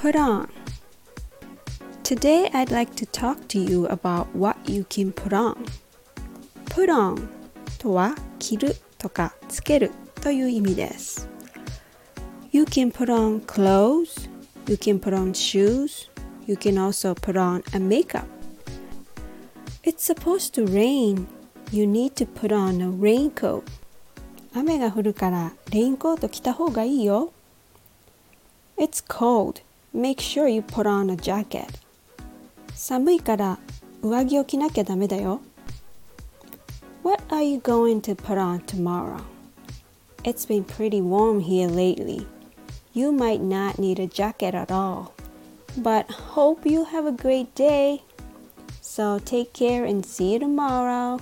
Put on. Today I'd like to talk to you about what you can put on. Put on とは着るとかつけるという意味です。You can put on clothes, you can put on shoes, you can also put on a makeup. It's supposed to rain. You need to put on a raincoat. 雨が降るからレインコート着た方がいいよ。It's cold. Make sure you put on a jacket. 寒いから上着を着なきゃダメだよ。What are you going to put on tomorrow? It's been pretty warm here lately. You might not need a jacket at all. But hope you have a great day. So take care and see you tomorrow.